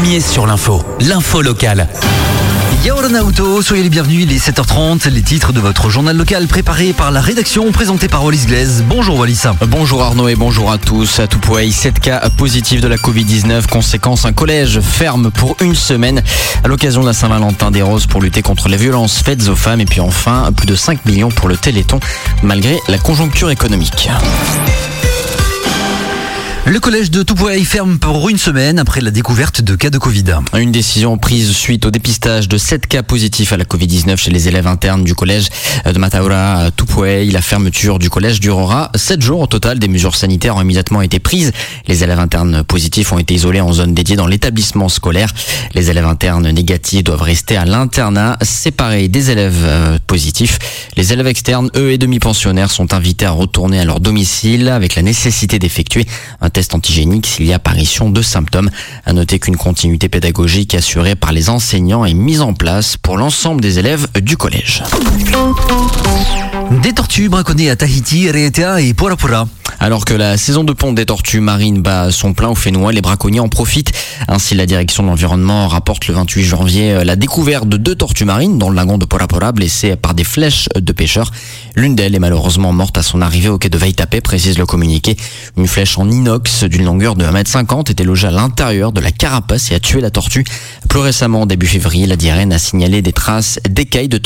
premier sur l'info. L'info locale. Yaoranauto, soyez les bienvenus, il est 7h30, les titres de votre journal local préparé par la rédaction, présenté par Wallis Glaise. Bonjour Wallis. Bonjour Arnaud et bonjour à tous. À Toupouaï, 7 cas positifs de la Covid-19. Conséquence, un collège ferme pour une semaine à l'occasion de la Saint-Valentin des Roses pour lutter contre les violences faites aux femmes. Et puis enfin, plus de 5 millions pour le Téléthon malgré la conjoncture économique. Le collège de Toupouaï ferme pour une semaine après la découverte de cas de Covid. Une décision prise suite au dépistage de 7 cas positifs à la Covid-19 chez les élèves internes du collège de Mataura à. La fermeture du collège durera 7 jours au total. Des mesures sanitaires ont immédiatement été prises. Les élèves internes positifs ont été isolés en zone dédiée dans l'établissement scolaire. Les élèves internes négatifs doivent rester à l'internat séparés des élèves euh, positifs. Les élèves externes, eux et demi-pensionnaires, sont invités à retourner à leur domicile avec la nécessité d'effectuer un test antigénique s'il y a apparition de symptômes. À noter qu'une continuité pédagogique assurée par les enseignants est mise en place pour l'ensemble des élèves du collège. Des tortues braconnées à Tahiti, Raiatea et Pora alors que la saison de ponte des tortues marines bat son plein au Fénois, les braconniers en profitent. Ainsi, la direction de l'environnement rapporte le 28 janvier euh, la découverte de deux tortues marines dans le lagon de Porapora blessées par des flèches de pêcheurs. L'une d'elles est malheureusement morte à son arrivée au quai de Vaitapé, précise le communiqué. Une flèche en inox d'une longueur de 1m50 était logée à l'intérieur de la carapace et a tué la tortue. Plus récemment, début février, la DIREN a signalé des traces d'écailles de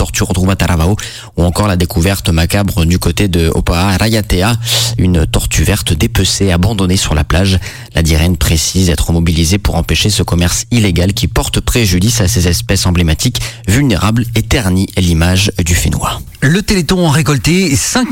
à Taravao ou encore la découverte macabre du côté de Opa'a Rayatea, une tortue tortue verte dépecée abandonnée sur la plage. La DIREN précise être mobilisée pour empêcher ce commerce illégal qui porte préjudice à ces espèces emblématiques vulnérables et ternit l'image du Fénois. Le Téléthon a récolté 5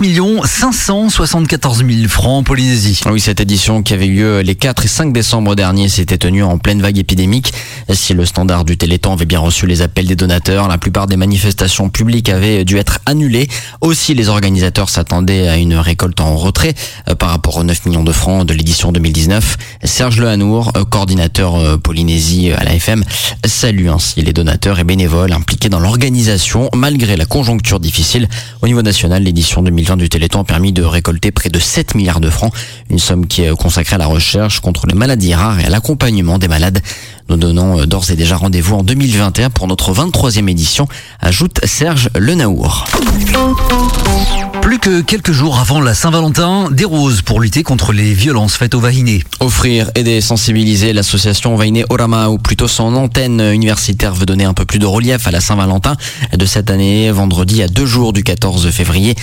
574 000 francs en Polynésie. Oui, cette édition qui avait eu lieu les 4 et 5 décembre dernier s'était tenue en pleine vague épidémique. Si le standard du Téléthon avait bien reçu les appels des donateurs, la plupart des manifestations publiques avaient dû être annulées. Aussi, les organisateurs s'attendaient à une récolte en retrait euh, par rapport aux 9 millions de francs de l'édition 2019. Serge Lehanour, euh, coordinateur euh, Polynésie à la FM, salue ainsi les donateurs et bénévoles impliqués dans l'organisation malgré la conjoncture difficile. Au niveau national, l'édition 2020 du Téléthon a permis de récolter près de 7 milliards de francs, une somme qui est consacrée à la recherche contre les maladies rares et à l'accompagnement des malades. Nous donnons euh, d'ores et déjà rendez-vous en 2021 pour notre 23e édition, ajoute Serge Lenaour. Que quelques jours avant la Saint-Valentin, des roses pour lutter contre les violences faites aux vahinés. Offrir, aider, sensibiliser, l'association Vainé Orama, ou plutôt son antenne universitaire, veut donner un peu plus de relief à la Saint-Valentin de cette année, vendredi à deux jours du 14 février.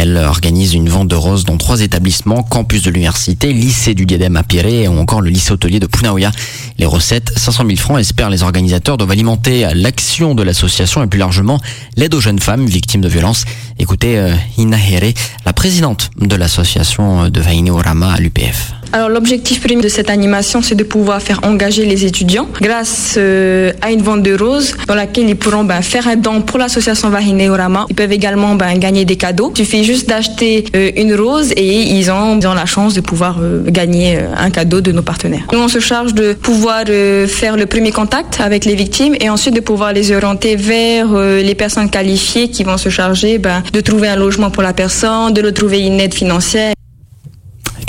Elle organise une vente de roses dans trois établissements, campus de l'université, lycée du Diadème à Piré ou encore le lycée hôtelier de Punaoya. Les recettes, 500 000 francs, espèrent les organisateurs, doivent alimenter l'action de l'association et plus largement l'aide aux jeunes femmes victimes de violences. Écoutez euh, la présidente de l'association de Vaini Orama à l'UPF. Alors l'objectif premier de cette animation, c'est de pouvoir faire engager les étudiants grâce euh, à une vente de roses dans laquelle ils pourront ben, faire un don pour l'association Vahine Orama. Ils peuvent également ben, gagner des cadeaux. Il suffit juste d'acheter euh, une rose et ils ont, la chance de pouvoir euh, gagner un cadeau de nos partenaires. Nous, on se charge de pouvoir faire le premier contact avec les victimes et ensuite de pouvoir les orienter vers les personnes qualifiées qui vont se charger ben, de trouver un logement pour la personne, de le trouver une aide financière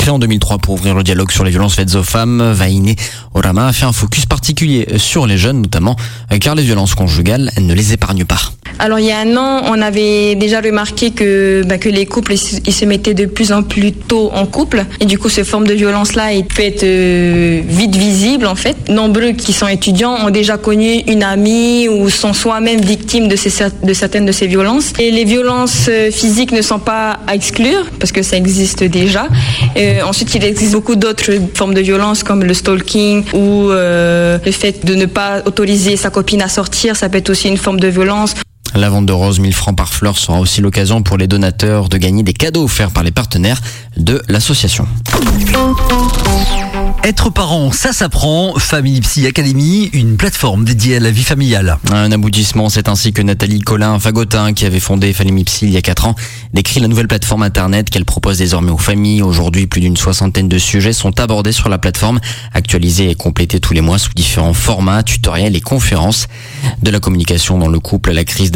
en 2003 pour ouvrir le dialogue sur les violences faites aux femmes, Vaine Orama a fait un focus particulier sur les jeunes notamment, car les violences conjugales ne les épargnent pas. Alors il y a un an, on avait déjà remarqué que, bah, que les couples ils se mettaient de plus en plus tôt en couple et du coup ces formes de violence là ils peuvent être euh, vite visibles en fait. Nombreux qui sont étudiants ont déjà connu une amie ou sont soi-même victimes de certaines de ces violences. Et les violences euh, physiques ne sont pas à exclure parce que ça existe déjà. Euh, ensuite il existe beaucoup d'autres formes de violence comme le stalking ou le fait de ne pas autoriser sa copine à sortir, ça peut être aussi une forme de violence. La vente de roses 1000 francs par fleur sera aussi l'occasion pour les donateurs de gagner des cadeaux offerts par les partenaires de l'association. Être parent, ça s'apprend. Family Psy Academy, une plateforme dédiée à la vie familiale. Un aboutissement, c'est ainsi que Nathalie Colin-Fagotin, qui avait fondé Family Psy il y a 4 ans, décrit la nouvelle plateforme internet qu'elle propose désormais aux familles. Aujourd'hui, plus d'une soixantaine de sujets sont abordés sur la plateforme, actualisés et complétés tous les mois sous différents formats, tutoriels et conférences. De la communication dans le couple à la crise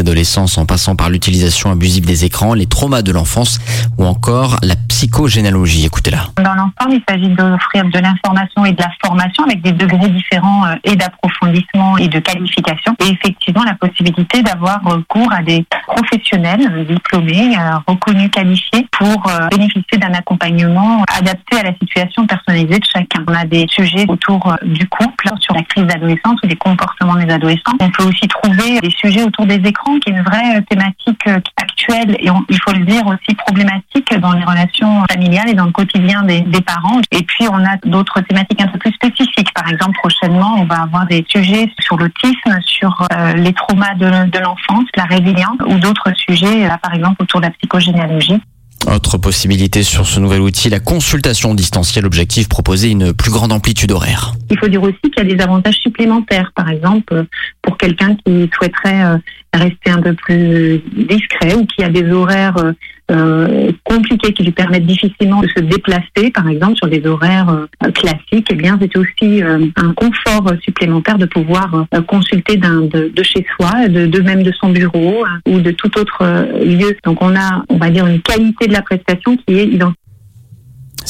en passant par l'utilisation abusive des écrans, les traumas de l'enfance ou encore la psychogénéalogie. Écoutez-la. Dans l'ensemble, il s'agit d'offrir de l'information l'information et de la formation avec des degrés différents euh, et d'approfondissement et de qualification. Et effectivement, la possibilité d'avoir recours à des professionnels diplômés, euh, reconnus, qualifiés pour euh, bénéficier d'un accompagnement adapté à la situation personnalisée de chacun. On a des sujets autour du couple, sur la crise d'adolescence ou des comportements des adolescents. On peut aussi trouver des sujets autour des écrans, qui est une vraie thématique actuelle et il faut le dire aussi problématique dans les relations familiales et dans le quotidien des, parents. Et puis on a d'autres thématiques un peu plus spécifiques. Par exemple, prochainement, on va avoir des sujets sur l'autisme, sur euh, les traumas de, l'enfance, la résilience d'autres sujets, là, par exemple autour de la psychogénéalogie. Autre possibilité sur ce nouvel outil, la consultation distancielle. Objectif proposer une plus grande amplitude horaire. Il faut dire aussi qu'il y a des avantages supplémentaires. Par exemple, pour quelqu'un qui souhaiterait euh, rester un peu plus discret ou qui a des horaires euh, euh, qui lui permettent difficilement de se déplacer, par exemple sur des horaires euh, classiques, eh bien c'est aussi euh, un confort supplémentaire de pouvoir consulter de, de, chez soi, de, de, même de son bureau hein, ou de tout autre lieu. Donc on a, on va dire, une qualité de la prestation qui est identique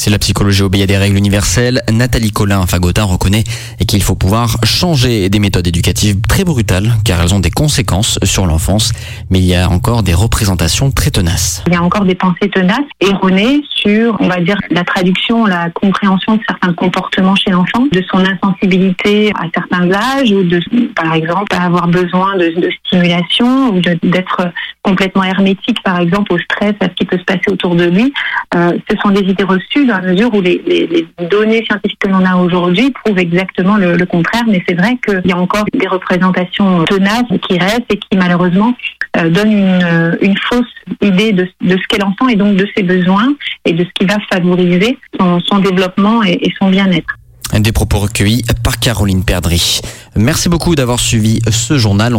si la psychologie obéit à des règles universelles, Nathalie Collin Fagotin reconnaît qu'il faut pouvoir changer des méthodes éducatives très brutales car elles ont des conséquences sur l'enfance, mais il y a encore des représentations très tenaces. Il y a encore des pensées tenaces, erronées on va dire, la traduction, la compréhension de certains comportements chez l'enfant, de son insensibilité à certains âges ou de, par exemple, avoir besoin de, stimulation ou d'être complètement hermétique, par exemple, au stress, à ce qui peut se passer autour de lui. Euh, ce sont des idées reçues dans la mesure où les, données scientifiques que l'on a aujourd'hui prouvent exactement le, contraire. Mais c'est vrai qu'il y a encore des représentations tenaces qui restent et qui malheureusement euh, donnent une, fausse idée de, ce qu'est l'enfant et donc de ses besoins de ce qui va favoriser son, développement et, et son bien-être. Des propos recueillis par Caroline Perdry. Merci beaucoup d'avoir suivi ce journal.